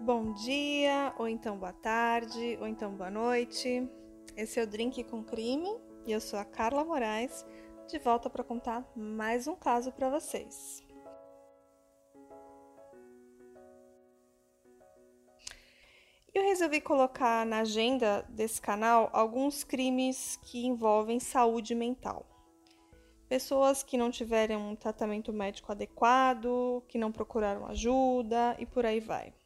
Bom dia, ou então boa tarde, ou então boa noite. Esse é o Drink com Crime e eu sou a Carla Moraes, de volta para contar mais um caso para vocês. Eu resolvi colocar na agenda desse canal alguns crimes que envolvem saúde mental. Pessoas que não tiveram um tratamento médico adequado, que não procuraram ajuda e por aí vai.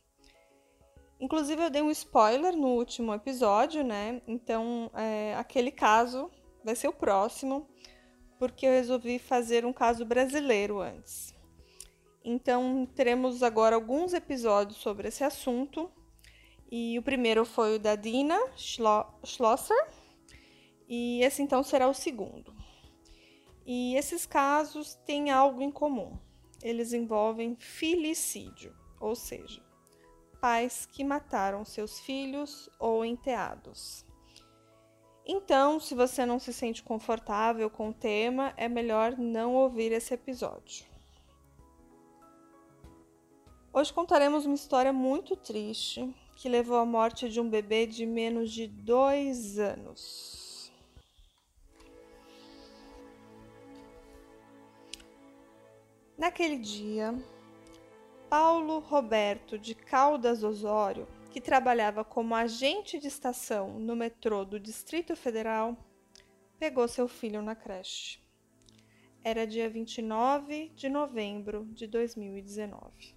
Inclusive, eu dei um spoiler no último episódio, né? Então, é, aquele caso vai ser o próximo, porque eu resolvi fazer um caso brasileiro antes. Então, teremos agora alguns episódios sobre esse assunto. E o primeiro foi o da Dina Schlosser, e esse então será o segundo. E esses casos têm algo em comum. Eles envolvem filicídio, ou seja, pais que mataram seus filhos ou enteados. Então, se você não se sente confortável com o tema, é melhor não ouvir esse episódio. Hoje contaremos uma história muito triste que levou à morte de um bebê de menos de dois anos. Naquele dia, Paulo Roberto de Caldas Osório, que trabalhava como agente de estação no metrô do Distrito Federal, pegou seu filho na creche. Era dia 29 de novembro de 2019.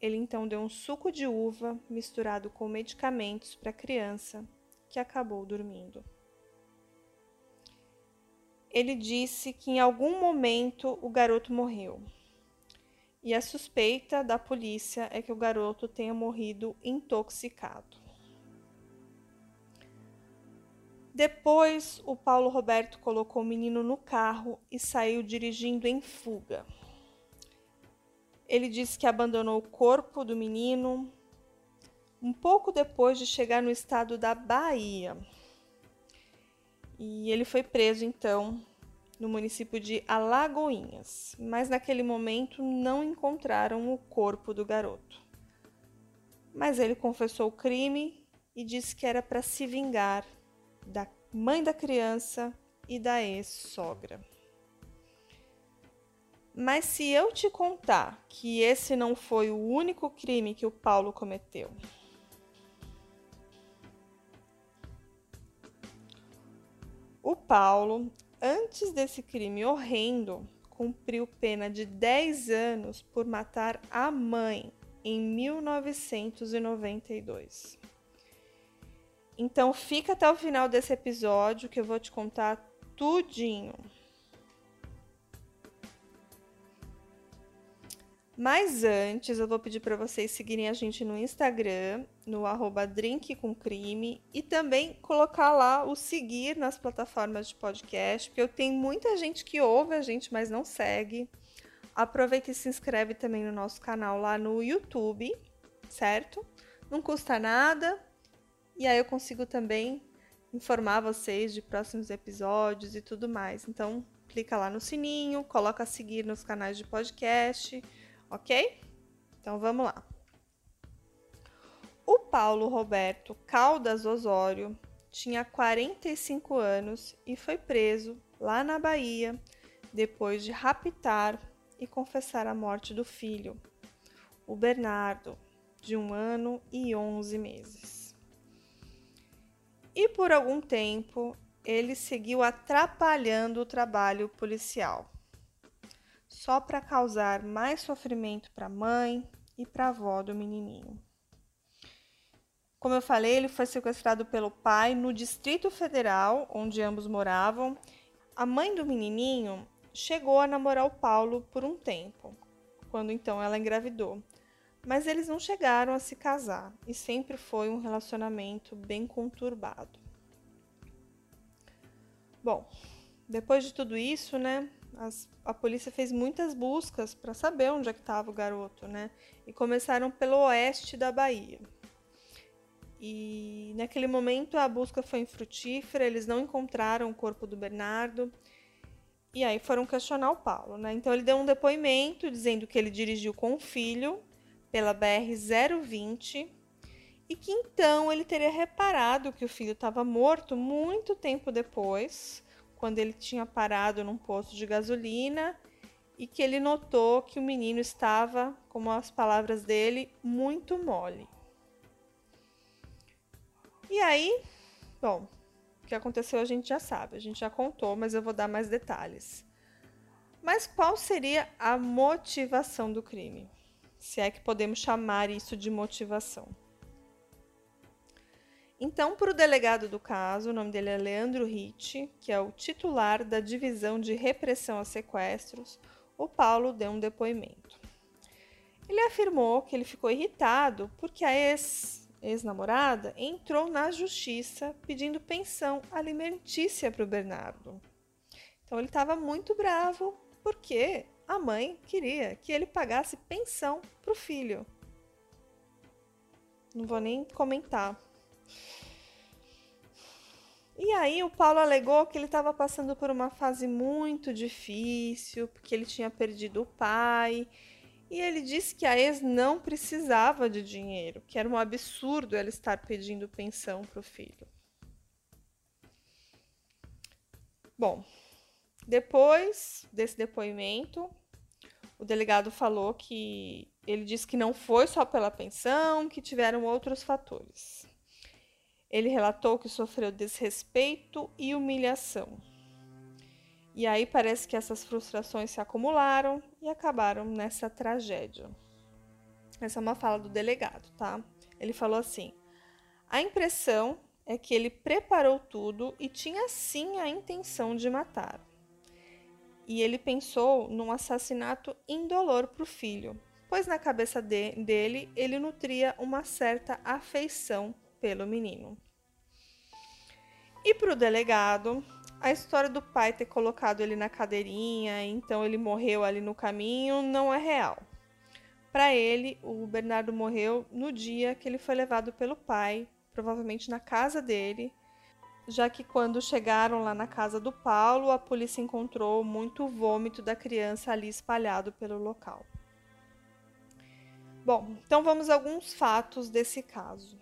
Ele então deu um suco de uva misturado com medicamentos para a criança, que acabou dormindo. Ele disse que em algum momento o garoto morreu e a suspeita da polícia é que o garoto tenha morrido intoxicado. Depois, o Paulo Roberto colocou o menino no carro e saiu dirigindo em fuga. Ele disse que abandonou o corpo do menino um pouco depois de chegar no estado da Bahia. E ele foi preso então no município de Alagoinhas, mas naquele momento não encontraram o corpo do garoto. Mas ele confessou o crime e disse que era para se vingar da mãe da criança e da ex-sogra. Mas se eu te contar que esse não foi o único crime que o Paulo cometeu, o Paulo antes desse crime horrendo, cumpriu pena de 10 anos por matar a mãe em 1992. Então fica até o final desse episódio que eu vou te contar tudinho. Mas antes, eu vou pedir para vocês seguirem a gente no Instagram, no arroba e também colocar lá o seguir nas plataformas de podcast, porque eu tenho muita gente que ouve a gente, mas não segue. Aproveita e se inscreve também no nosso canal lá no YouTube, certo? Não custa nada. E aí eu consigo também informar vocês de próximos episódios e tudo mais. Então, clica lá no sininho, coloca seguir nos canais de podcast ok? Então vamos lá. O Paulo Roberto Caldas Osório tinha 45 anos e foi preso lá na Bahia depois de raptar e confessar a morte do filho, o Bernardo, de um ano e 11 meses. E por algum tempo ele seguiu atrapalhando o trabalho policial só para causar mais sofrimento para a mãe e para a avó do menininho. Como eu falei, ele foi sequestrado pelo pai no Distrito Federal, onde ambos moravam. A mãe do menininho chegou a namorar o Paulo por um tempo, quando então ela engravidou. Mas eles não chegaram a se casar e sempre foi um relacionamento bem conturbado. Bom, depois de tudo isso, né, as, a polícia fez muitas buscas para saber onde é que estava o garoto, né? E começaram pelo oeste da Bahia. E naquele momento a busca foi infrutífera, eles não encontraram o corpo do Bernardo. E aí foram questionar o Paulo, né? Então ele deu um depoimento dizendo que ele dirigiu com o filho pela BR-020 e que então ele teria reparado que o filho estava morto muito tempo depois, quando ele tinha parado num posto de gasolina e que ele notou que o menino estava, como as palavras dele, muito mole. E aí, bom, o que aconteceu a gente já sabe, a gente já contou, mas eu vou dar mais detalhes. Mas qual seria a motivação do crime? Se é que podemos chamar isso de motivação. Então, para o delegado do caso, o nome dele é Leandro Ritt, que é o titular da Divisão de Repressão a Sequestros, o Paulo deu um depoimento. Ele afirmou que ele ficou irritado porque a ex, ex-namorada entrou na justiça pedindo pensão alimentícia para o Bernardo. Então ele estava muito bravo porque a mãe queria que ele pagasse pensão para o filho. Não vou nem comentar. E aí o Paulo alegou que ele estava passando por uma fase muito difícil, porque ele tinha perdido o pai. E ele disse que a ex não precisava de dinheiro, que era um absurdo ela estar pedindo pensão para o filho. Bom, depois desse depoimento, o delegado falou que ele disse que não foi só pela pensão, que tiveram outros fatores. Ele relatou que sofreu desrespeito e humilhação. E aí parece que essas frustrações se acumularam e acabaram nessa tragédia. Essa é uma fala do delegado, tá? Ele falou assim: a impressão é que ele preparou tudo e tinha sim a intenção de matar. E ele pensou num assassinato indolor para o filho, pois na cabeça de, dele ele nutria uma certa afeição pelo menino. E para o delegado, a história do pai ter colocado ele na cadeirinha, então ele morreu ali no caminho, não é real. Para ele, o Bernardo morreu no dia que ele foi levado pelo pai, provavelmente na casa dele, já que quando chegaram lá na casa do Paulo, a polícia encontrou muito vômito da criança ali espalhado pelo local. Bom, então vamos a alguns fatos desse caso.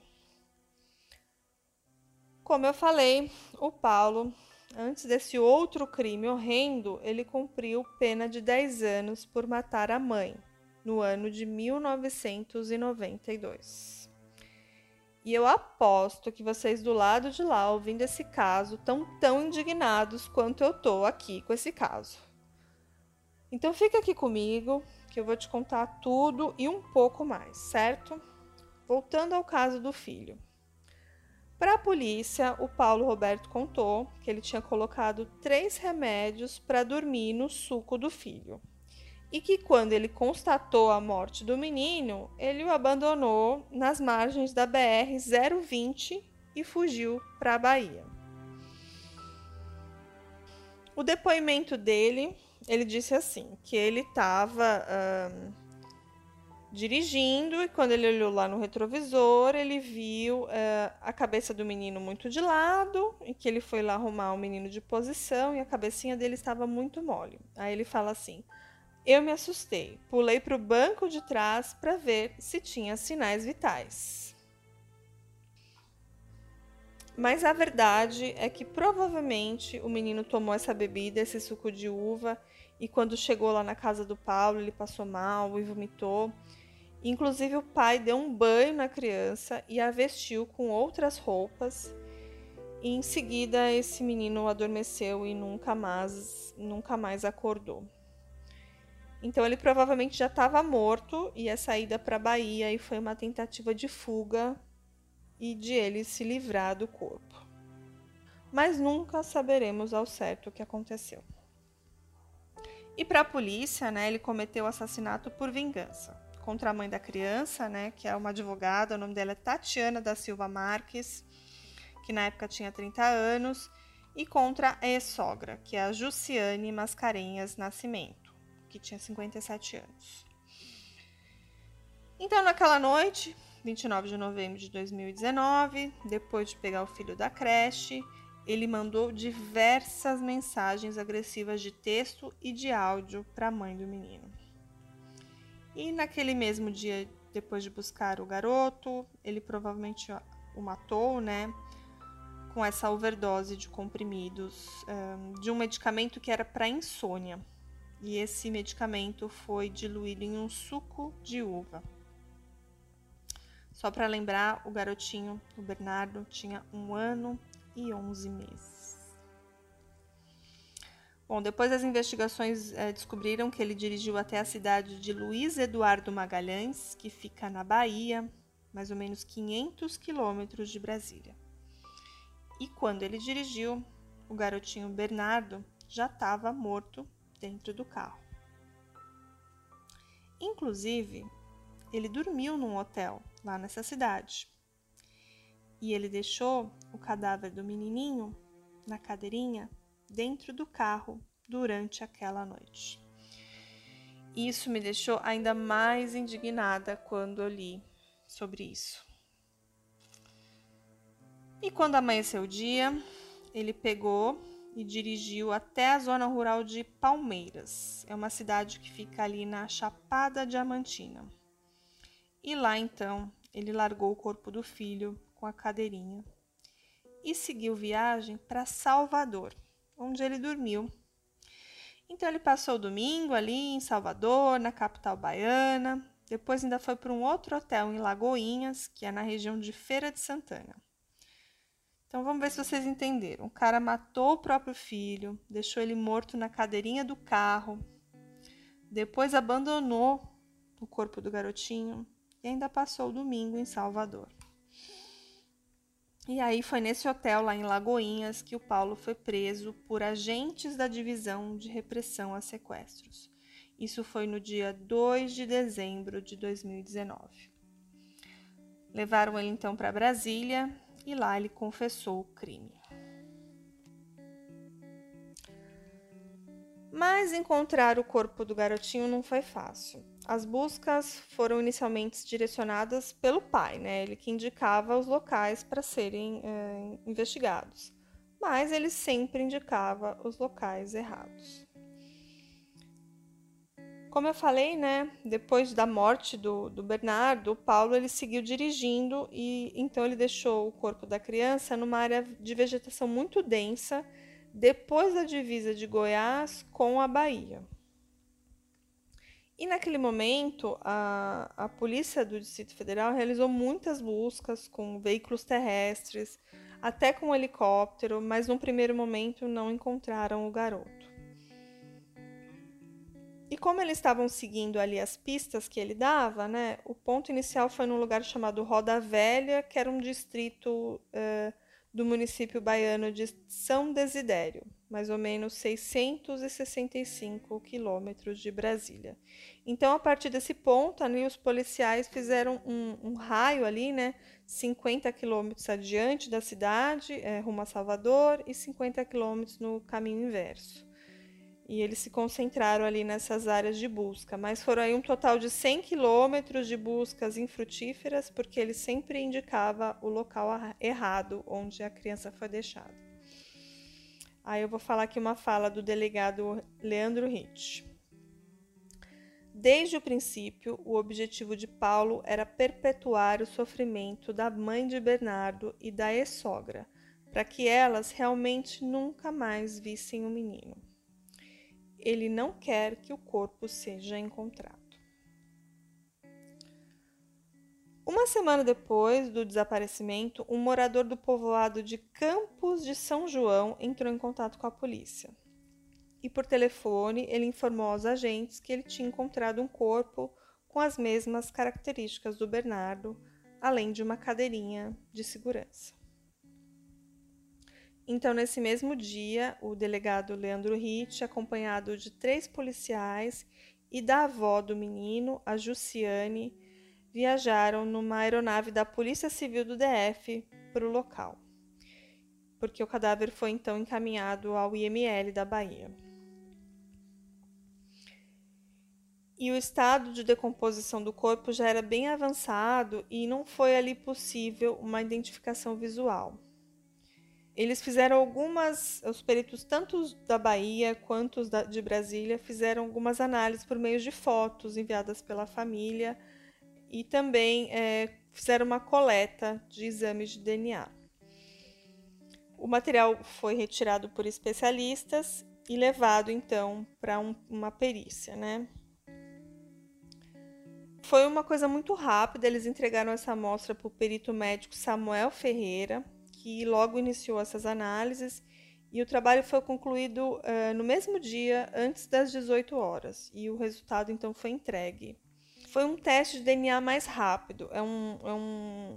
Como eu falei, o Paulo, antes desse outro crime horrendo, ele cumpriu pena de 10 anos por matar a mãe, no ano de 1992. E eu aposto que vocês do lado de lá, ouvindo esse caso, estão tão indignados quanto eu tô aqui com esse caso. Então fica aqui comigo, que eu vou te contar tudo e um pouco mais, certo? Voltando ao caso do filho. Para a polícia, o Paulo Roberto contou que ele tinha colocado três remédios para dormir no suco do filho e que, quando ele constatou a morte do menino, ele o abandonou nas margens da BR-020 e fugiu para a Bahia. O depoimento dele, ele disse assim, que ele estava dirigindo e quando ele olhou lá no retrovisor, ele viu uh, a cabeça do menino muito de lado e que ele foi lá arrumar o menino de posição e a cabecinha dele estava muito mole. Aí ele fala assim: Eu me assustei, pulei para o banco de trás para ver se tinha sinais vitais. Mas a verdade é que provavelmente o menino tomou essa bebida, esse suco de uva, e quando chegou lá na casa do Paulo, ele passou mal e vomitou. Inclusive, o pai deu um banho na criança e a vestiu com outras roupas. E em seguida, esse menino adormeceu e nunca mais, nunca mais acordou. Então, ele provavelmente já estava morto e a saída para a Bahia e foi uma tentativa de fuga e de ele se livrar do corpo. Mas nunca saberemos ao certo o que aconteceu. E para a polícia, né, ele cometeu o assassinato por vingança contra a mãe da criança, né, que é uma advogada, o nome dela é Tatiana da Silva Marques, que na época tinha 30 anos, e contra a ex-sogra, que é a Jussiane Mascarenhas Nascimento, que tinha 57 anos. Então, naquela noite, 29 de novembro de 2019, depois de pegar o filho da creche, ele mandou diversas mensagens agressivas de texto e de áudio para a mãe do menino. E naquele mesmo dia depois de buscar o garoto, ele provavelmente o matou, né? Com essa overdose de comprimidos de um medicamento que era para insônia. E esse medicamento foi diluído em um suco de uva. Só para lembrar, o garotinho, o Bernardo, tinha um ano e onze meses. Bom, depois as investigações é, descobriram que ele dirigiu até a cidade de Luiz Eduardo Magalhães, que fica na Bahia, mais ou menos 500 quilômetros de Brasília. E quando ele dirigiu, o garotinho Bernardo já estava morto dentro do carro. Inclusive, ele dormiu num hotel lá nessa cidade. E ele deixou o cadáver do menininho na cadeirinha dentro do carro durante aquela noite. Isso me deixou ainda mais indignada quando eu li sobre isso. E quando amanheceu o dia, ele pegou e dirigiu até a zona rural de Palmeiras. É uma cidade que fica ali na Chapada Diamantina. E lá então ele largou o corpo do filho com a cadeirinha e seguiu viagem para Salvador, onde ele dormiu. Então ele passou o domingo ali em Salvador, na capital baiana. Depois ainda foi para um outro hotel em Lagoinhas, que é na região de Feira de Santana. Então vamos ver se vocês entenderam. O cara matou o próprio filho, deixou ele morto na cadeirinha do carro, depois abandonou o corpo do garotinho e ainda passou o domingo em Salvador. E aí foi nesse hotel lá em Lagoinhas que o Paulo foi preso por agentes da divisão de repressão a sequestros. Isso foi no dia 2 de dezembro de 2019. Levaram ele então para Brasília e lá ele confessou o crime. Mas encontrar o corpo do garotinho não foi fácil. As buscas foram inicialmente direcionadas pelo pai, né? Ele que indicava os locais para serem é, investigados, mas ele sempre indicava os locais errados. Como eu falei, né? Depois da morte do, do Bernardo, o Paulo ele seguiu dirigindo e então ele deixou o corpo da criança numa área de vegetação muito densa, depois da divisa de Goiás com a Bahia. E naquele momento, a, a polícia do Distrito Federal realizou muitas buscas com veículos terrestres, até com um helicóptero, mas num primeiro momento não encontraram o garoto. E como eles estavam seguindo ali as pistas que ele dava, né, o ponto inicial foi num lugar chamado Roda Velha, que era um distrito uh, do município baiano de São Desidério, mais ou menos 665 quilômetros de Brasília. Então, a partir desse ponto, ali os policiais fizeram um, um raio ali, né, 50 quilômetros adiante da cidade, é, rumo a Salvador, e 50 quilômetros no caminho inverso. E eles se concentraram ali nessas áreas de busca, mas foram aí um total de 100 quilômetros de buscas infrutíferas, porque ele sempre indicava o local errado onde a criança foi deixada. Aí eu vou falar aqui uma fala do delegado Leandro Hitch. Desde o princípio, o objetivo de Paulo era perpetuar o sofrimento da mãe de Bernardo e da ex-sogra, para que elas realmente nunca mais vissem o menino ele não quer que o corpo seja encontrado. Uma semana depois do desaparecimento, um morador do povoado de Campos de São João entrou em contato com a polícia. E por telefone, ele informou aos agentes que ele tinha encontrado um corpo com as mesmas características do Bernardo, além de uma cadeirinha de segurança. Então, nesse mesmo dia, o delegado Leandro Ritt, acompanhado de três policiais e da avó do menino, a Jussiane, viajaram numa aeronave da Polícia Civil do DF para o local, porque o cadáver foi então encaminhado ao IML da Bahia. E o estado de decomposição do corpo já era bem avançado e não foi ali possível uma identificação visual. Eles fizeram algumas, os peritos, tanto da Bahia quanto os de Brasília, fizeram algumas análises por meio de fotos enviadas pela família e também é, fizeram uma coleta de exames de DNA. O material foi retirado por especialistas e levado então para um, uma perícia, né? Foi uma coisa muito rápida, eles entregaram essa amostra para o perito médico Samuel Ferreira, que logo iniciou essas análises e o trabalho foi concluído uh, no mesmo dia, antes das 18 horas, e o resultado então foi entregue. Foi um teste de DNA mais rápido, é um, é um,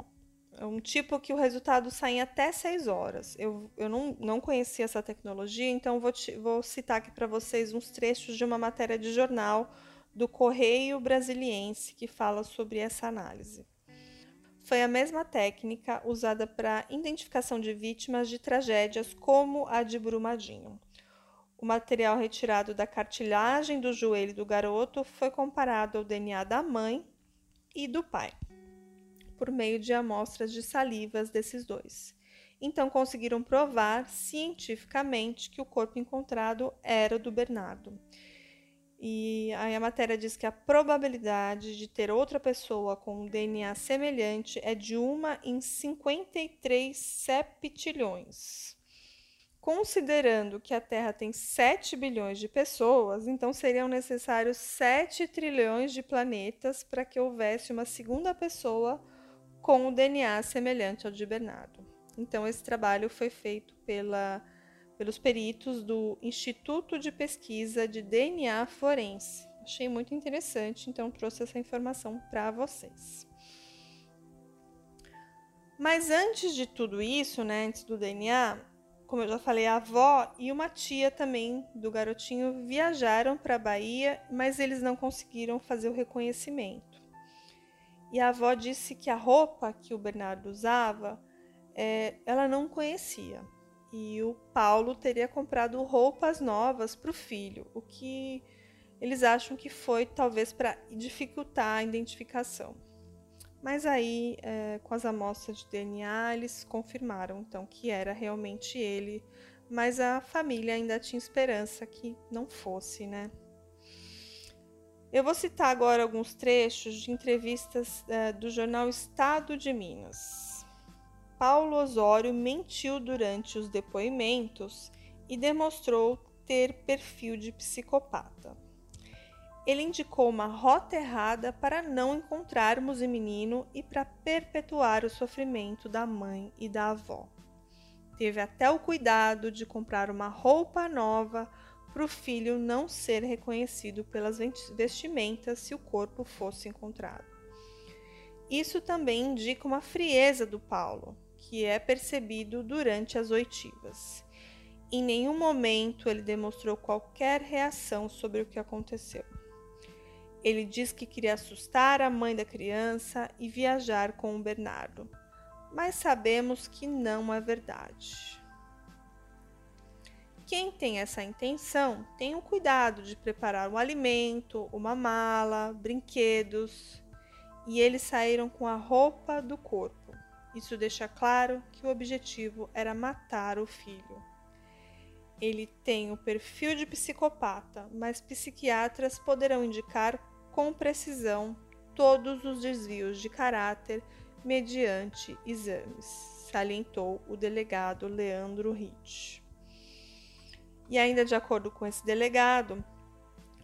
é um tipo que o resultado sai em até 6 horas. Eu, eu não, não conhecia essa tecnologia, então vou, te, vou citar aqui para vocês uns trechos de uma matéria de jornal do Correio Brasiliense que fala sobre essa análise foi a mesma técnica usada para identificação de vítimas de tragédias como a de Brumadinho. O material retirado da cartilagem do joelho do garoto foi comparado ao DNA da mãe e do pai, por meio de amostras de salivas desses dois. Então conseguiram provar cientificamente que o corpo encontrado era o do Bernardo e aí a matéria diz que a probabilidade de ter outra pessoa com um DNA semelhante é de uma em 53 septilhões. Considerando que a Terra tem 7 bilhões de pessoas, então seriam necessários 7 trilhões de planetas para que houvesse uma segunda pessoa com o DNA semelhante ao de Bernardo. Então, esse trabalho foi feito pela pelos peritos do Instituto de Pesquisa de DNA Forense. Achei muito interessante, então trouxe essa informação para vocês. Mas antes de tudo isso, né, antes do DNA, como eu já falei, a avó e uma tia também do garotinho viajaram para a Bahia, mas eles não conseguiram fazer o reconhecimento. E a avó disse que a roupa que o Bernardo usava, é, ela não conhecia e o Paulo teria comprado roupas novas para o filho, o que eles acham que foi talvez para dificultar a identificação. Mas aí, é, com as amostras de DNA, eles confirmaram então que era realmente ele, mas a família ainda tinha esperança que não fosse, né? Eu vou citar agora alguns trechos de entrevistas é, do jornal Estado de Minas. Paulo Osório mentiu durante os depoimentos e demonstrou ter perfil de psicopata. Ele indicou uma rota errada para não encontrarmos o menino e para perpetuar o sofrimento da mãe e da avó. Teve até o cuidado de comprar uma roupa nova para o filho não ser reconhecido pelas vestimentas se o corpo fosse encontrado. Isso também indica uma frieza do Paulo, que é percebido durante as oitivas. Em nenhum momento ele demonstrou qualquer reação sobre o que aconteceu. Ele diz que queria assustar a mãe da criança e viajar com o Bernardo, mas sabemos que não é verdade. Quem tem essa intenção tem o cuidado de preparar um alimento, uma mala, brinquedos, e eles saíram com a roupa do corpo isso deixa claro que o objetivo era matar o filho. Ele tem o perfil de psicopata, mas psiquiatras poderão indicar com precisão todos os desvios de caráter mediante exames, salientou o delegado Leandro Ritt. E ainda de acordo com esse delegado,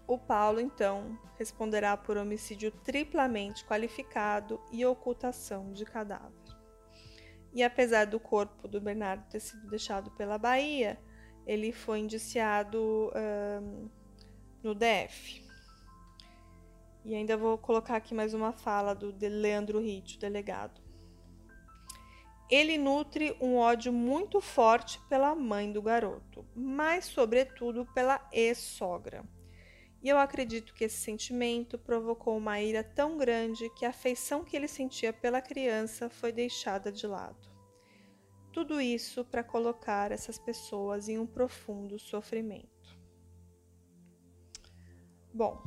o Paulo então responderá por homicídio triplamente qualificado e ocultação de cadáver. E apesar do corpo do Bernardo ter sido deixado pela Bahia, ele foi indiciado no DF. E ainda vou colocar aqui mais uma fala do Leandro Ritt, o delegado. Ele nutre um ódio muito forte pela mãe do garoto, mas, sobretudo, pela ex-sogra. E eu acredito que esse sentimento provocou uma ira tão grande que a afeição que ele sentia pela criança foi deixada de lado. Tudo isso para colocar essas pessoas em um profundo sofrimento. Bom,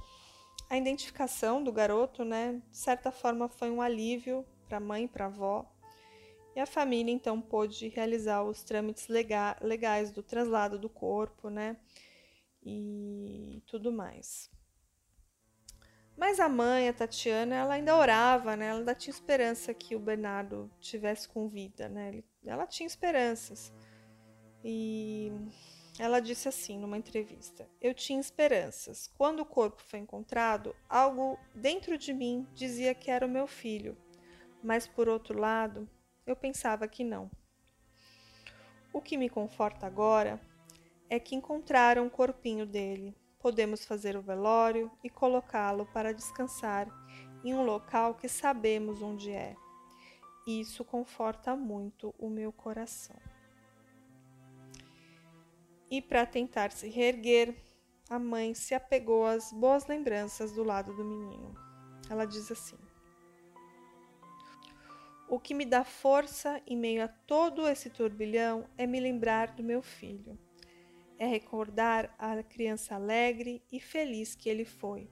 a identificação do garoto, né, de certa forma foi um alívio para a mãe e para a avó, e a família então pôde realizar os trâmites legais do traslado do corpo, né? E tudo mais. Mas a mãe, a Tatiana, ela ainda orava, né? Ela ainda tinha esperança que o Bernardo tivesse com vida, né? Ela tinha esperanças. E ela disse assim numa entrevista: Eu tinha esperanças. Quando o corpo foi encontrado, algo dentro de mim dizia que era o meu filho, mas por outro lado, eu pensava que não. O que me conforta agora é que encontraram o corpinho dele. Podemos fazer o velório e colocá-lo para descansar em um local que sabemos onde é. Isso conforta muito o meu coração. E para tentar se reerguer, a mãe se apegou às boas lembranças do lado do menino. Ela diz assim: O que me dá força em meio a todo esse turbilhão é me lembrar do meu filho. É recordar a criança alegre e feliz que ele foi.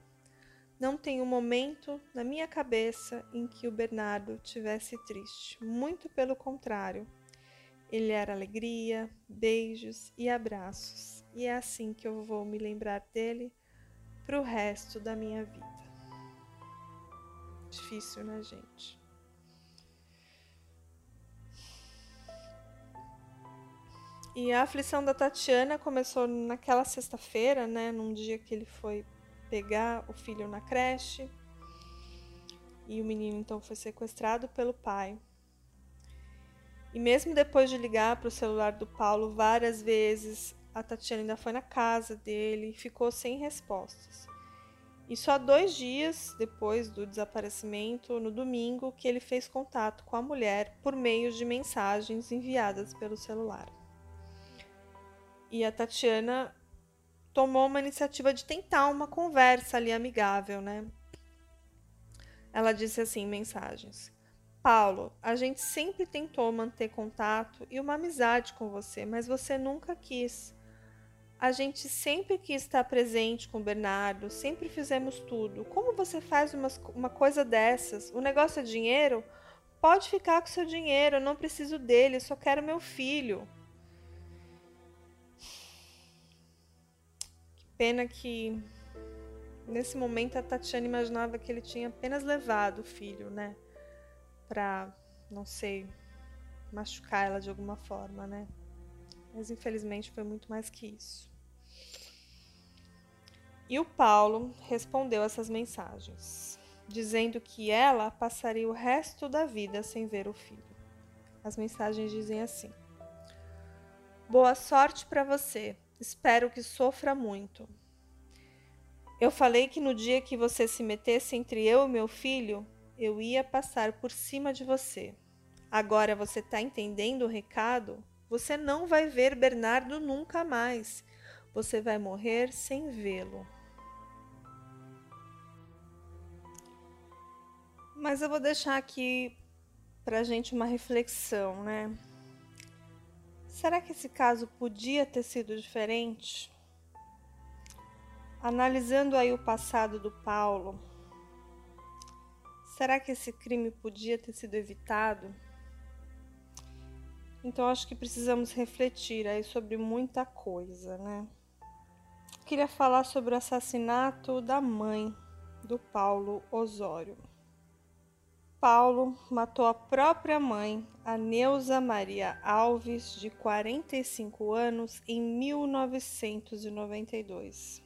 Não tem um momento na minha cabeça em que o Bernardo tivesse triste. Muito pelo contrário ele era alegria, beijos e abraços, e é assim que eu vou me lembrar dele para o resto da minha vida. Difícil, né, gente? E a aflição da Tatiana começou naquela sexta-feira, né, num dia que ele foi pegar o filho na creche. E o menino então foi sequestrado pelo pai. E mesmo depois de ligar para o celular do Paulo várias vezes, a Tatiana ainda foi na casa dele e ficou sem respostas. E só dois dias depois do desaparecimento, no domingo, que ele fez contato com a mulher por meio de mensagens enviadas pelo celular. E a Tatiana tomou uma iniciativa de tentar uma conversa ali amigável, né? Ela disse assim em mensagens: Paulo, a gente sempre tentou manter contato e uma amizade com você, mas você nunca quis. A gente sempre quis estar presente com o Bernardo, sempre fizemos tudo. Como você faz uma, uma coisa dessas? O negócio é dinheiro? Pode ficar com seu dinheiro, eu não preciso dele, só quero meu filho. Pena que nesse momento a Tatiana imaginava que ele tinha apenas levado o filho, né? para, não sei, machucar ela de alguma forma, né? Mas infelizmente foi muito mais que isso. E o Paulo respondeu essas mensagens, dizendo que ela passaria o resto da vida sem ver o filho. As mensagens dizem assim: Boa sorte para você. Espero que sofra muito. Eu falei que no dia que você se metesse entre eu e meu filho, eu ia passar por cima de você. Agora você está entendendo o recado? Você não vai ver Bernardo nunca mais. Você vai morrer sem vê-lo. Mas eu vou deixar aqui para gente uma reflexão, né? Será que esse caso podia ter sido diferente? Analisando aí o passado do Paulo, Será que esse crime podia ter sido evitado? Então acho que precisamos refletir aí sobre muita coisa, né? Queria falar sobre o assassinato da mãe do Paulo Osório. Paulo matou a própria mãe, a Neuza Maria Alves, de 45 anos, em 1992.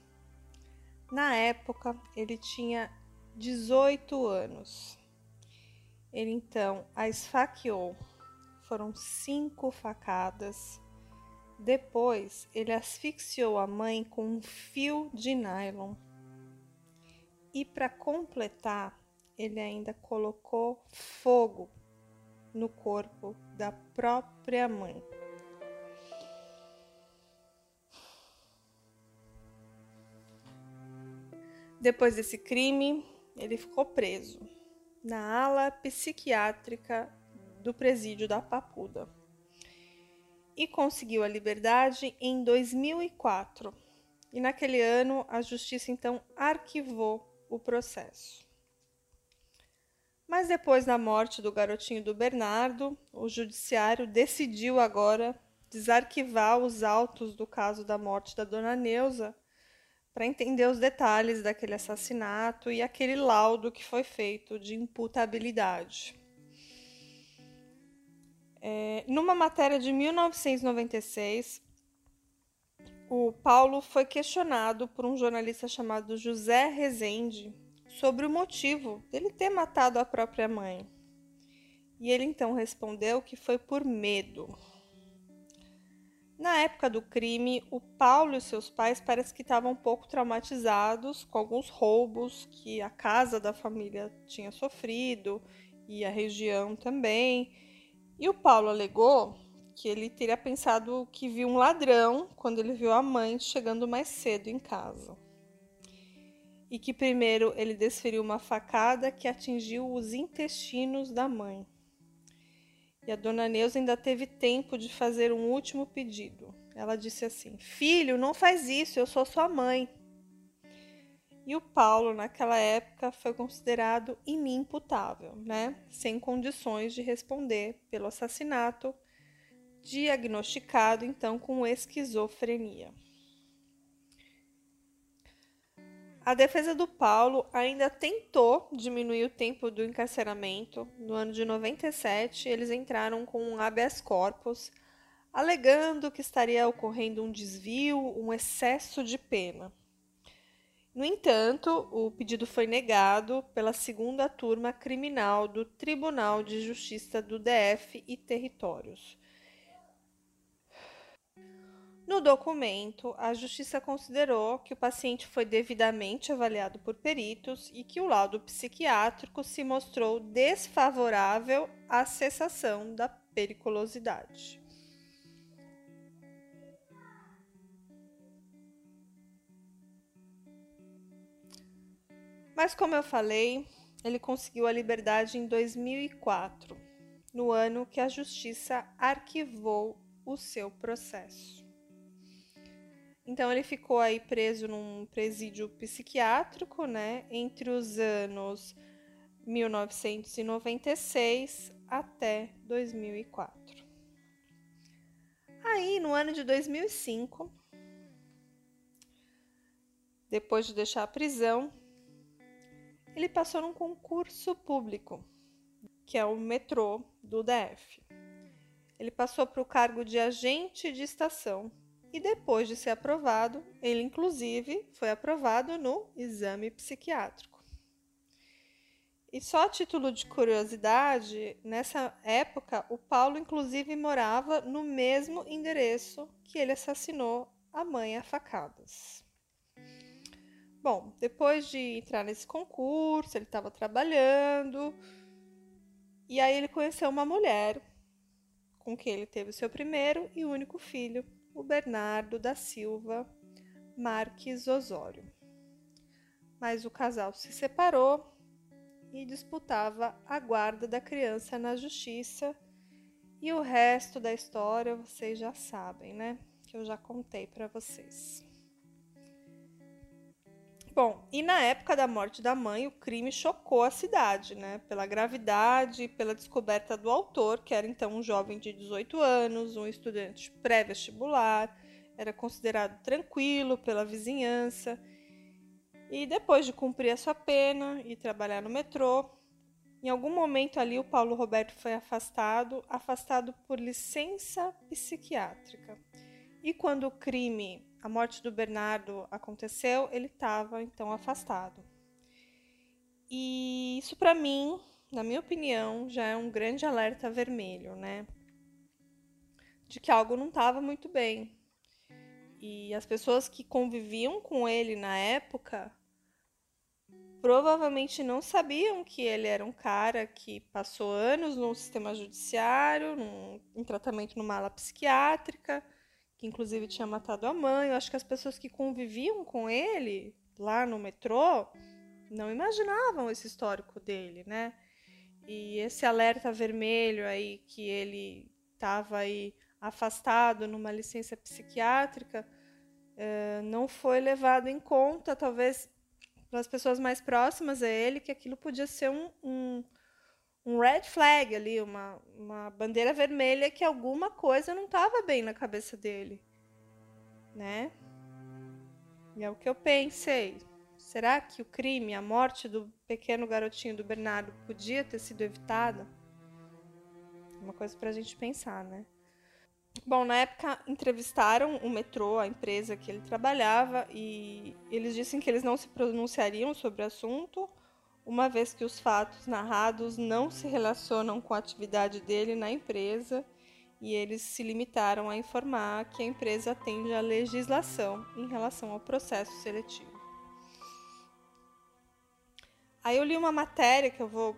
Na época, ele tinha 18 anos. Ele então a esfaqueou. Foram cinco facadas. Depois, ele asfixiou a mãe com um fio de nylon. E para completar, ele ainda colocou fogo no corpo da própria mãe. Depois desse crime, ele ficou preso na ala psiquiátrica do presídio da Papuda e conseguiu a liberdade em 2004. E naquele ano a justiça então arquivou o processo. Mas depois da morte do garotinho do Bernardo, o judiciário decidiu agora desarquivar os autos do caso da morte da dona Neuza para entender os detalhes daquele assassinato e aquele laudo que foi feito de imputabilidade. É, numa matéria de 1996, o Paulo foi questionado por um jornalista chamado José Rezende sobre o motivo dele ter matado a própria mãe. E ele então respondeu que foi por medo. Na época do crime, o Paulo e seus pais parece que estavam um pouco traumatizados com alguns roubos que a casa da família tinha sofrido e a região também. E o Paulo alegou que ele teria pensado que viu um ladrão quando ele viu a mãe chegando mais cedo em casa. E que primeiro ele desferiu uma facada que atingiu os intestinos da mãe. E a dona Neuza ainda teve tempo de fazer um último pedido. Ela disse assim: Filho, não faz isso, eu sou sua mãe. E o Paulo, naquela época, foi considerado inimputável, né? Sem condições de responder pelo assassinato, diagnosticado então com esquizofrenia. A defesa do Paulo ainda tentou diminuir o tempo do encarceramento. No ano de 97, eles entraram com um habeas corpus, alegando que estaria ocorrendo um desvio, um excesso de pena. No entanto, o pedido foi negado pela segunda turma criminal do Tribunal de Justiça do DF e Territórios. No documento, a Justiça considerou que o paciente foi devidamente avaliado por peritos e que o laudo psiquiátrico se mostrou desfavorável à cessação da periculosidade. Mas, como eu falei, ele conseguiu a liberdade em 2004, no ano que a Justiça arquivou o seu processo. Então ele ficou aí preso num presídio psiquiátrico, né, entre os anos 1996 até 2004. Aí, no ano de 2005, depois de deixar a prisão, ele passou num concurso público, que é o metrô do DF. Ele passou para o cargo de agente de estação e depois de ser aprovado, ele inclusive foi aprovado no exame psiquiátrico. E só a título de curiosidade, nessa época o Paulo inclusive morava no mesmo endereço que ele assassinou a mãe a facadas. Bom, depois de entrar nesse concurso, ele estava trabalhando e aí ele conheceu uma mulher com quem ele teve o seu primeiro e único filho, o Bernardo da Silva Marques Osório. Mas o casal se separou e disputava a guarda da criança na justiça. E o resto da história vocês já sabem, né? Que eu já contei para vocês. Bom, e na época da morte da mãe, o crime chocou a cidade, né? Pela gravidade pela descoberta do autor, que era então um jovem de 18 anos, um estudante pré-vestibular, era considerado tranquilo pela vizinhança. E depois de cumprir a sua pena e trabalhar no metrô, em algum momento ali o Paulo Roberto foi afastado, afastado por licença psiquiátrica. E quando o crime a morte do Bernardo aconteceu, ele estava então afastado. E isso para mim, na minha opinião, já é um grande alerta vermelho, né? De que algo não estava muito bem. E as pessoas que conviviam com ele na época provavelmente não sabiam que ele era um cara que passou anos no sistema judiciário, num, em tratamento numa ala psiquiátrica que inclusive tinha matado a mãe. Eu acho que as pessoas que conviviam com ele lá no metrô não imaginavam esse histórico dele, né? E esse alerta vermelho aí que ele estava aí afastado numa licença psiquiátrica eh, não foi levado em conta, talvez pelas pessoas mais próximas a ele, que aquilo podia ser um, um um red flag ali, uma, uma bandeira vermelha que alguma coisa não estava bem na cabeça dele, né? E é o que eu pensei. Será que o crime, a morte do pequeno garotinho do Bernardo, podia ter sido evitada? Uma coisa para a gente pensar, né? Bom, na época entrevistaram o metrô, a empresa que ele trabalhava, e eles disseram que eles não se pronunciariam sobre o assunto, uma vez que os fatos narrados não se relacionam com a atividade dele na empresa, e eles se limitaram a informar que a empresa atende à legislação em relação ao processo seletivo. Aí eu li uma matéria que eu vou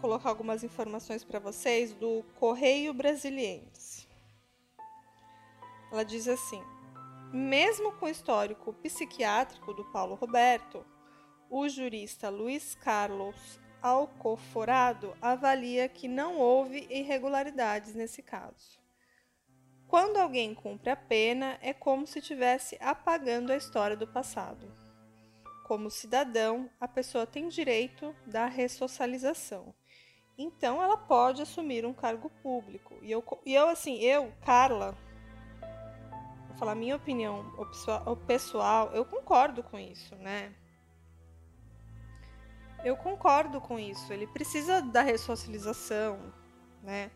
colocar algumas informações para vocês do Correio Brasiliense. Ela diz assim: mesmo com o histórico psiquiátrico do Paulo Roberto, o jurista Luiz Carlos Alcoforado avalia que não houve irregularidades nesse caso. Quando alguém cumpre a pena, é como se estivesse apagando a história do passado como cidadão, a pessoa tem direito da ressocialização. Então, ela pode assumir um cargo público. E eu, e eu assim, eu, Carla, vou falar minha opinião pessoal, eu concordo com isso, né? Eu concordo com isso. Ele precisa da ressocialização, né?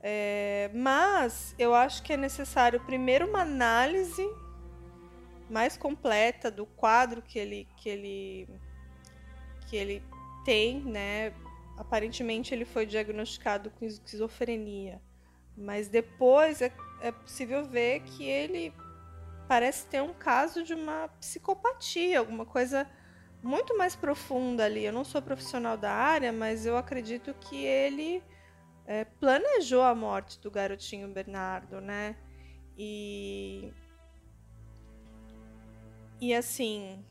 É, mas eu acho que é necessário primeiro uma análise mais completa do quadro que ele que ele que ele tem, né? Aparentemente ele foi diagnosticado com esquizofrenia, mas depois é, é possível ver que ele parece ter um caso de uma psicopatia, alguma coisa muito mais profunda ali. Eu não sou profissional da área, mas eu acredito que ele é, planejou a morte do garotinho Bernardo, né? E e assim,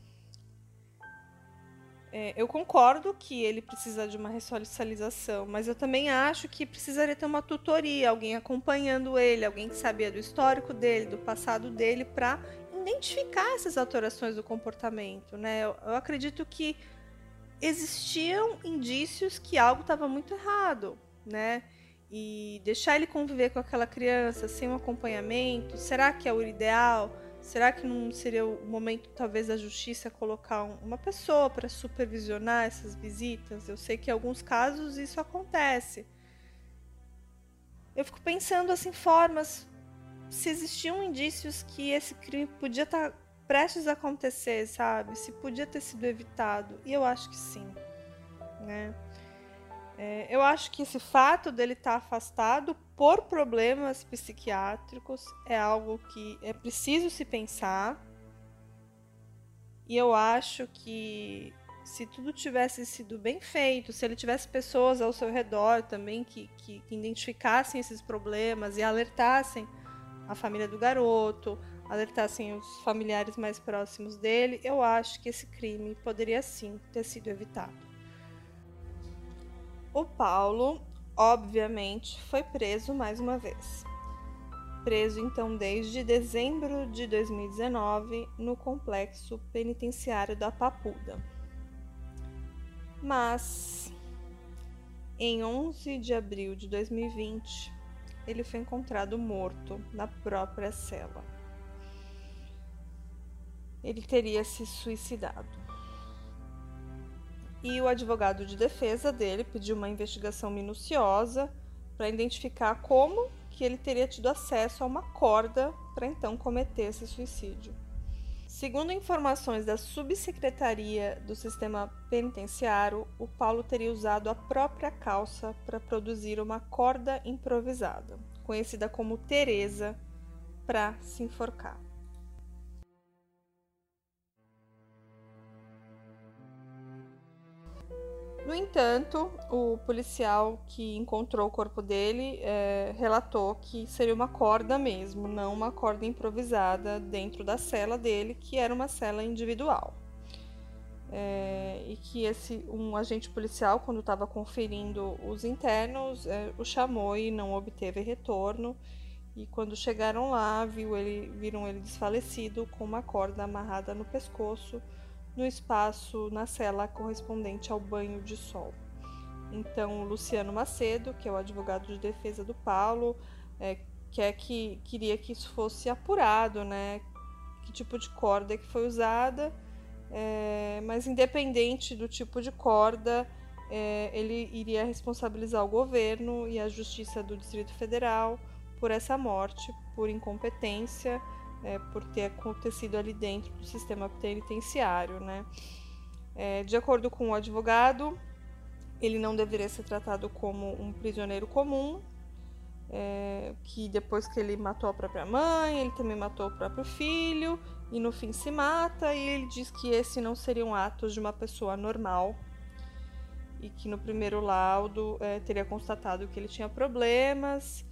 é, eu concordo que ele precisa de uma ressocialização, mas eu também acho que precisaria ter uma tutoria, alguém acompanhando ele, alguém que sabia do histórico dele, do passado dele, para identificar essas alterações do comportamento, né? Eu, eu acredito que existiam indícios que algo estava muito errado, né? E deixar ele conviver com aquela criança sem um acompanhamento, será que é o ideal? Será que não seria o momento, talvez, da justiça colocar uma pessoa para supervisionar essas visitas? Eu sei que em alguns casos isso acontece. Eu fico pensando assim, formas, se existiam indícios que esse crime podia estar tá prestes a acontecer, sabe? Se podia ter sido evitado. E eu acho que sim, né? É, eu acho que esse fato dele estar tá afastado por problemas psiquiátricos é algo que é preciso se pensar. E eu acho que se tudo tivesse sido bem feito, se ele tivesse pessoas ao seu redor também que, que, identificassem esses problemas e alertassem a família do garoto, alertassem os familiares mais próximos dele, eu acho que esse crime poderia sim ter sido evitado. O Paulo, obviamente, foi preso mais uma vez. Preso então desde dezembro de 2019 no complexo penitenciário da Papuda. Mas em 11 de abril de 2020, ele foi encontrado morto na própria cela. Ele teria se suicidado e o advogado de defesa dele pediu uma investigação minuciosa para identificar como que ele teria tido acesso a uma corda para então cometer esse suicídio. Segundo informações da subsecretaria do sistema penitenciário, o Paulo teria usado a própria calça para produzir uma corda improvisada, conhecida como Teresa, para se enforcar. No entanto, o policial que encontrou o corpo dele é, relatou que seria uma corda mesmo, não uma corda improvisada dentro da cela dele, que era uma cela individual. É, e que esse um agente policial, quando estava conferindo os internos, é, o chamou e não obteve retorno. E quando chegaram lá, viu ele, viram ele desfalecido com uma corda amarrada no pescoço no espaço na cela correspondente ao banho de sol. Então, Luciano Macedo, que é o advogado de defesa do Paulo, é, quer que queria que isso fosse apurado, né? que tipo de corda que foi usada, é, mas independente do tipo de corda, é, ele iria responsabilizar o governo e a Justiça do Distrito Federal por essa morte, por incompetência, é, por ter acontecido ali dentro do sistema penitenciário, né? É, de acordo com o advogado, ele não deveria ser tratado como um prisioneiro comum, é, que depois que ele matou a própria mãe, ele também matou o próprio filho e no fim se mata. E ele diz que esse não seriam atos de uma pessoa normal e que no primeiro laudo é, teria constatado que ele tinha problemas.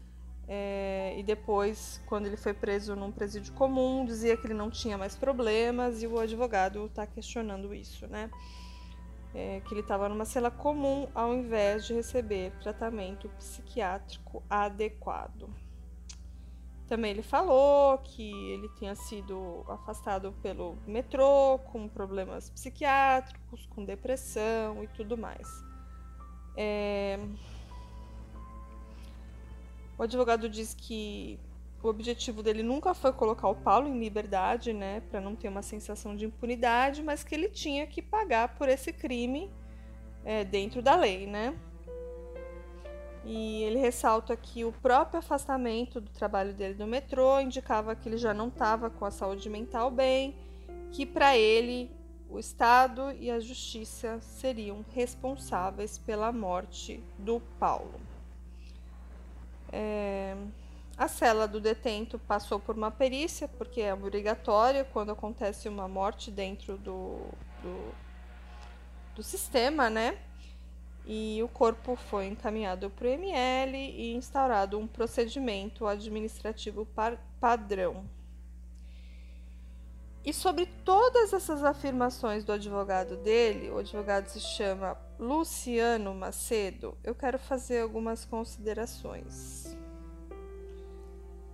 É, e depois, quando ele foi preso num presídio comum, dizia que ele não tinha mais problemas e o advogado está questionando isso, né? é, que ele estava numa cela comum ao invés de receber tratamento psiquiátrico adequado. Também ele falou que ele tinha sido afastado pelo metrô com problemas psiquiátricos, com depressão e tudo mais. É... O advogado diz que o objetivo dele nunca foi colocar o Paulo em liberdade, né, para não ter uma sensação de impunidade, mas que ele tinha que pagar por esse crime é, dentro da lei, né? E ele ressalta que o próprio afastamento do trabalho dele no metrô indicava que ele já não estava com a saúde mental bem, que para ele o Estado e a Justiça seriam responsáveis pela morte do Paulo. É, a cela do detento passou por uma perícia, porque é obrigatória quando acontece uma morte dentro do, do, do sistema, né? E o corpo foi encaminhado para o ML e instaurado um procedimento administrativo padrão. E sobre todas essas afirmações do advogado dele, o advogado se chama Luciano Macedo, eu quero fazer algumas considerações.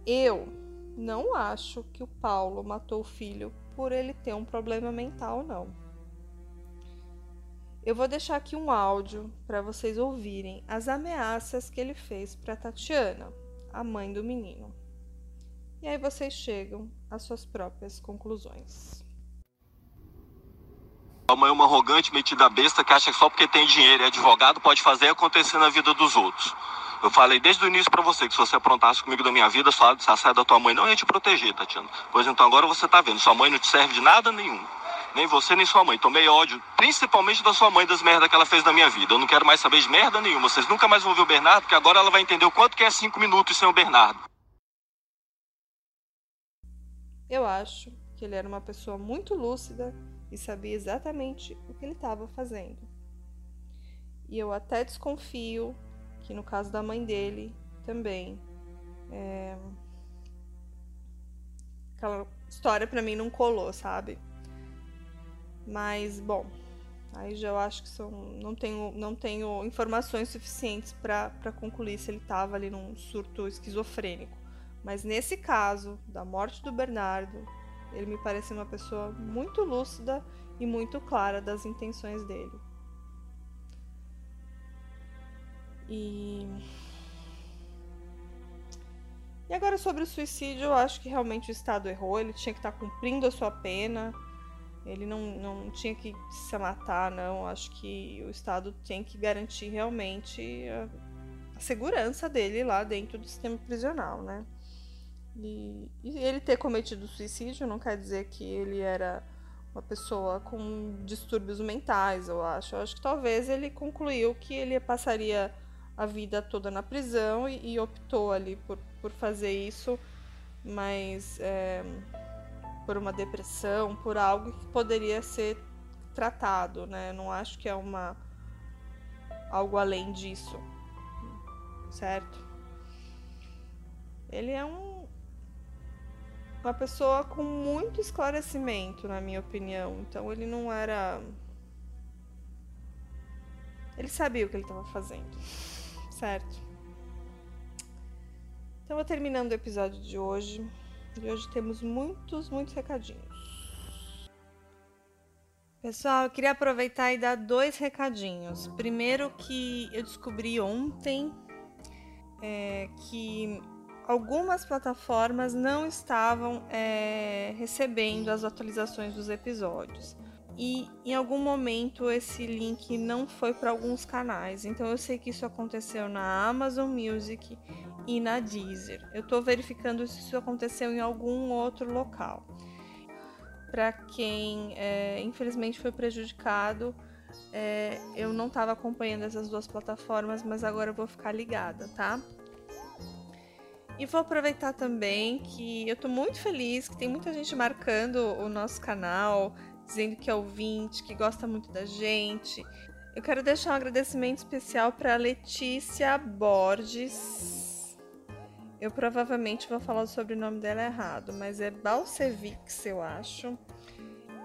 Eu não acho que o Paulo matou o filho por ele ter um problema mental, não. Eu vou deixar aqui um áudio para vocês ouvirem as ameaças que ele fez para Tatiana, a mãe do menino. E aí vocês chegam às suas próprias conclusões. A mãe é uma arrogante, metida besta que acha que só porque tem dinheiro e é advogado pode fazer acontecer na vida dos outros. Eu falei desde o início para você que se você aprontasse comigo da minha vida, só saia da tua mãe não ia te proteger, Tatiana. Pois então agora você tá vendo, sua mãe não te serve de nada nenhum. Nem você, nem sua mãe. Tomei ódio, principalmente da sua mãe, das merdas que ela fez na minha vida. Eu não quero mais saber de merda nenhuma. Vocês nunca mais vão ver o Bernardo, porque agora ela vai entender o quanto que é cinco minutos sem o Bernardo. Eu acho que ele era uma pessoa muito lúcida e sabia exatamente o que ele estava fazendo. E eu até desconfio que no caso da mãe dele também. É... Aquela história para mim não colou, sabe? Mas, bom, aí já eu acho que são, não, tenho, não tenho informações suficientes para concluir se ele estava ali num surto esquizofrênico. Mas nesse caso da morte do Bernardo, ele me parece uma pessoa muito lúcida e muito clara das intenções dele. E. E agora sobre o suicídio, eu acho que realmente o Estado errou, ele tinha que estar cumprindo a sua pena, ele não, não tinha que se matar, não. Acho que o Estado tem que garantir realmente a, a segurança dele lá dentro do sistema prisional, né? E, e, ele ter cometido suicídio não quer dizer que ele era uma pessoa com distúrbios mentais, eu acho. Eu acho que talvez ele concluiu que ele passaria a vida toda na prisão e, e optou ali por, por fazer isso, mas é, por uma depressão, por algo que poderia ser tratado, né? Não acho que é uma algo além disso, certo? Ele é um uma pessoa com muito esclarecimento, na minha opinião. Então ele não era ele sabia o que ele estava fazendo certo? Então, vou terminando o episódio de hoje. E hoje temos muitos, muitos recadinhos. Pessoal, eu queria aproveitar e dar dois recadinhos. Primeiro, que eu descobri ontem é, que algumas plataformas não estavam é, recebendo as atualizações dos episódios. E em algum momento esse link não foi para alguns canais. Então eu sei que isso aconteceu na Amazon Music e na Deezer. Eu estou verificando se isso aconteceu em algum outro local. Para quem é, infelizmente foi prejudicado, é, eu não estava acompanhando essas duas plataformas, mas agora eu vou ficar ligada, tá? E vou aproveitar também que eu estou muito feliz que tem muita gente marcando o nosso canal, dizendo que é ouvinte, que gosta muito da gente. Eu quero deixar um agradecimento especial para Letícia Borges. Eu provavelmente vou falar o sobrenome dela errado, mas é Balcevix, eu acho.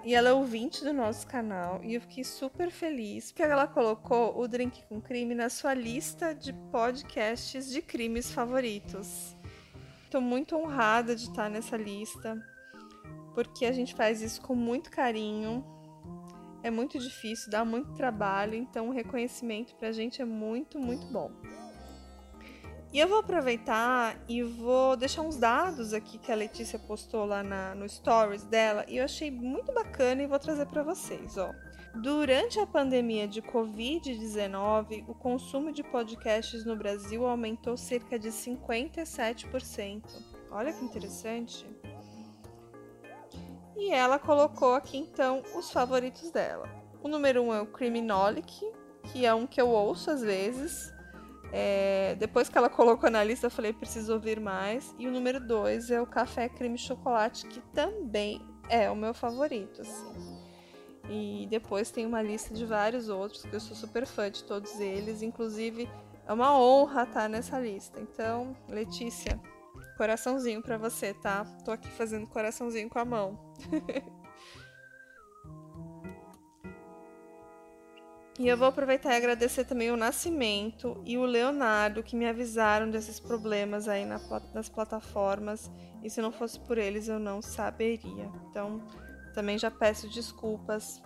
E ela é ouvinte do nosso canal e eu fiquei super feliz porque ela colocou o Drink com Crime na sua lista de podcasts de crimes favoritos. Estou muito honrada de estar nessa lista, porque a gente faz isso com muito carinho. É muito difícil, dá muito trabalho, então o reconhecimento pra gente é muito, muito bom. E eu vou aproveitar e vou deixar uns dados aqui que a Letícia postou lá na, no stories dela e eu achei muito bacana e vou trazer para vocês, ó. Durante a pandemia de Covid-19, o consumo de podcasts no Brasil aumentou cerca de 57%. Olha que interessante. E ela colocou aqui então os favoritos dela. O número 1 um é o Criminolic, que é um que eu ouço às vezes. É, depois que ela colocou na lista, eu falei, preciso ouvir mais. E o número 2 é o Café Creme Chocolate, que também é o meu favorito. Assim. E depois tem uma lista de vários outros, que eu sou super fã de todos eles. Inclusive, é uma honra estar nessa lista. Então, Letícia, coraçãozinho para você, tá? Tô aqui fazendo coraçãozinho com a mão. E eu vou aproveitar e agradecer também o Nascimento e o Leonardo que me avisaram desses problemas aí na, nas plataformas. E se não fosse por eles, eu não saberia. Então, também já peço desculpas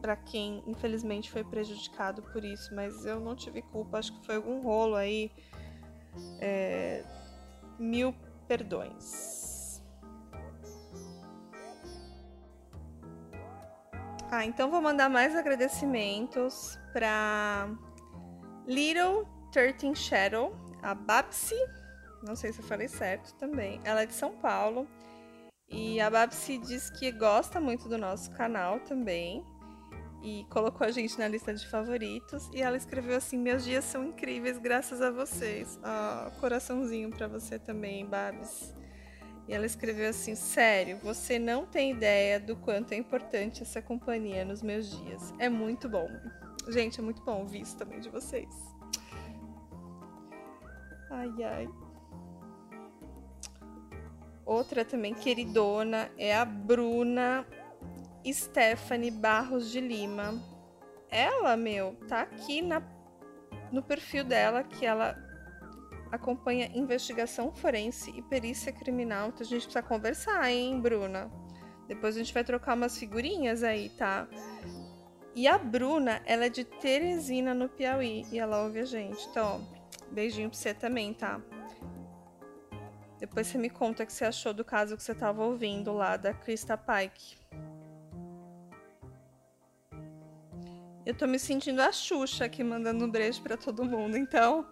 para quem infelizmente foi prejudicado por isso, mas eu não tive culpa, acho que foi algum rolo aí. É, mil perdões. Ah, então vou mandar mais agradecimentos para Little Thirteen Shadow, a Babsi, não sei se eu falei certo também. Ela é de São Paulo. E a Babsi diz que gosta muito do nosso canal também. E colocou a gente na lista de favoritos. E ela escreveu assim: Meus dias são incríveis graças a vocês. Ah, coraçãozinho para você também, Babs. E ela escreveu assim: Sério, você não tem ideia do quanto é importante essa companhia nos meus dias. É muito bom. Gente, é muito bom ouvir isso também de vocês. Ai, ai. Outra também queridona é a Bruna Stephanie Barros de Lima. Ela, meu, tá aqui na, no perfil dela que ela acompanha investigação forense e perícia criminal. Então a gente precisa conversar, hein, Bruna? Depois a gente vai trocar umas figurinhas aí, tá? E a Bruna, ela é de Teresina, no Piauí, e ela ouve a gente. Então, beijinho pra você também, tá? Depois você me conta o que você achou do caso que você estava ouvindo lá da Krista Pike. Eu tô me sentindo a Xuxa aqui mandando um beijo para todo mundo, então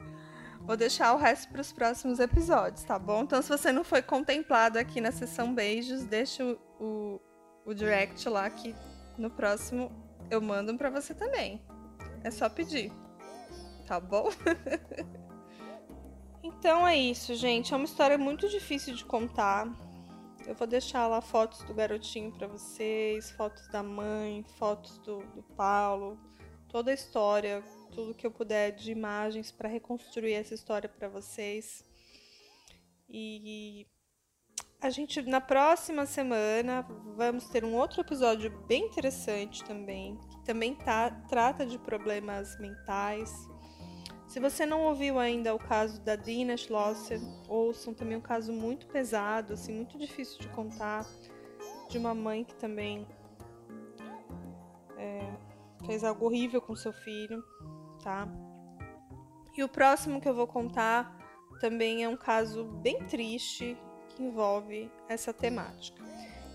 vou deixar o resto para os próximos episódios, tá bom? Então, se você não foi contemplado aqui na sessão beijos, deixa o, o, o direct lá que no próximo eu mando para você também. É só pedir, tá bom? Então é isso, gente. É uma história muito difícil de contar. Eu vou deixar lá fotos do garotinho para vocês, fotos da mãe, fotos do, do Paulo, toda a história, tudo que eu puder de imagens para reconstruir essa história para vocês. E a gente na próxima semana vamos ter um outro episódio bem interessante também, que também tá, trata de problemas mentais. Se você não ouviu ainda o caso da Dina Schlosser, ouçam também um caso muito pesado, assim, muito difícil de contar, de uma mãe que também é, fez algo horrível com seu filho, tá? E o próximo que eu vou contar também é um caso bem triste que envolve essa temática.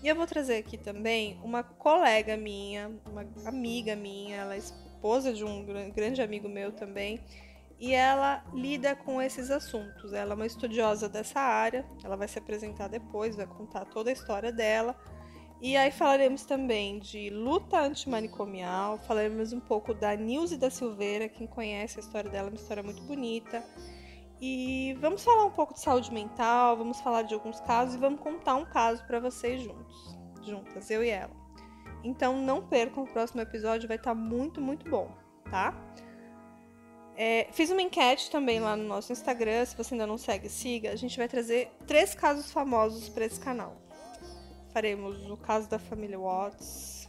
E eu vou trazer aqui também uma colega minha, uma amiga minha, ela é esposa de um grande amigo meu também, e ela lida com esses assuntos. Ela é uma estudiosa dessa área, ela vai se apresentar depois, vai contar toda a história dela. E aí falaremos também de luta antimanicomial, falaremos um pouco da Nilce da Silveira, quem conhece a história dela, é uma história muito bonita. E vamos falar um pouco de saúde mental, vamos falar de alguns casos e vamos contar um caso para vocês juntos, juntas, eu e ela. Então não percam, o próximo episódio vai estar tá muito, muito bom, tá? É, fiz uma enquete também lá no nosso Instagram, se você ainda não segue, siga. A gente vai trazer três casos famosos para esse canal. Faremos o caso da família Watts,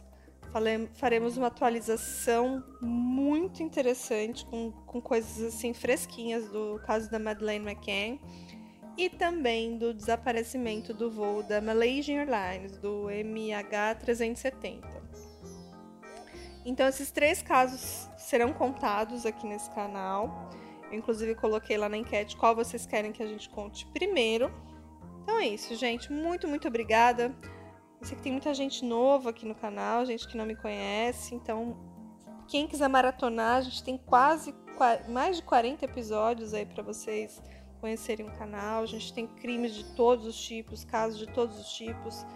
faremos uma atualização muito interessante com, com coisas assim fresquinhas do caso da Madeleine McCann e também do desaparecimento do voo da Malaysian Airlines, do MH370. Então, esses três casos serão contados aqui nesse canal. Eu, inclusive, coloquei lá na enquete qual vocês querem que a gente conte primeiro. Então é isso, gente. Muito, muito obrigada. Eu sei que tem muita gente nova aqui no canal, gente que não me conhece. Então, quem quiser maratonar, a gente tem quase mais de 40 episódios aí para vocês conhecerem o canal. A gente tem crimes de todos os tipos, casos de todos os tipos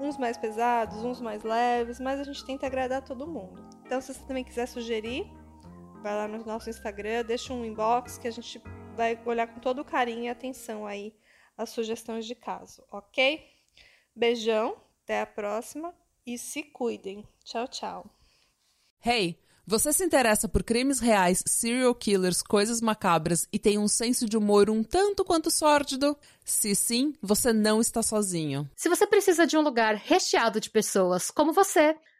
uns mais pesados, uns mais leves, mas a gente tenta agradar todo mundo. Então, se você também quiser sugerir, vai lá no nosso Instagram, deixa um inbox que a gente vai olhar com todo carinho e atenção aí as sugestões de caso, ok? Beijão, até a próxima e se cuidem. Tchau, tchau. Hey! Você se interessa por crimes reais, serial killers, coisas macabras e tem um senso de humor um tanto quanto sórdido? Se sim, você não está sozinho. Se você precisa de um lugar recheado de pessoas como você,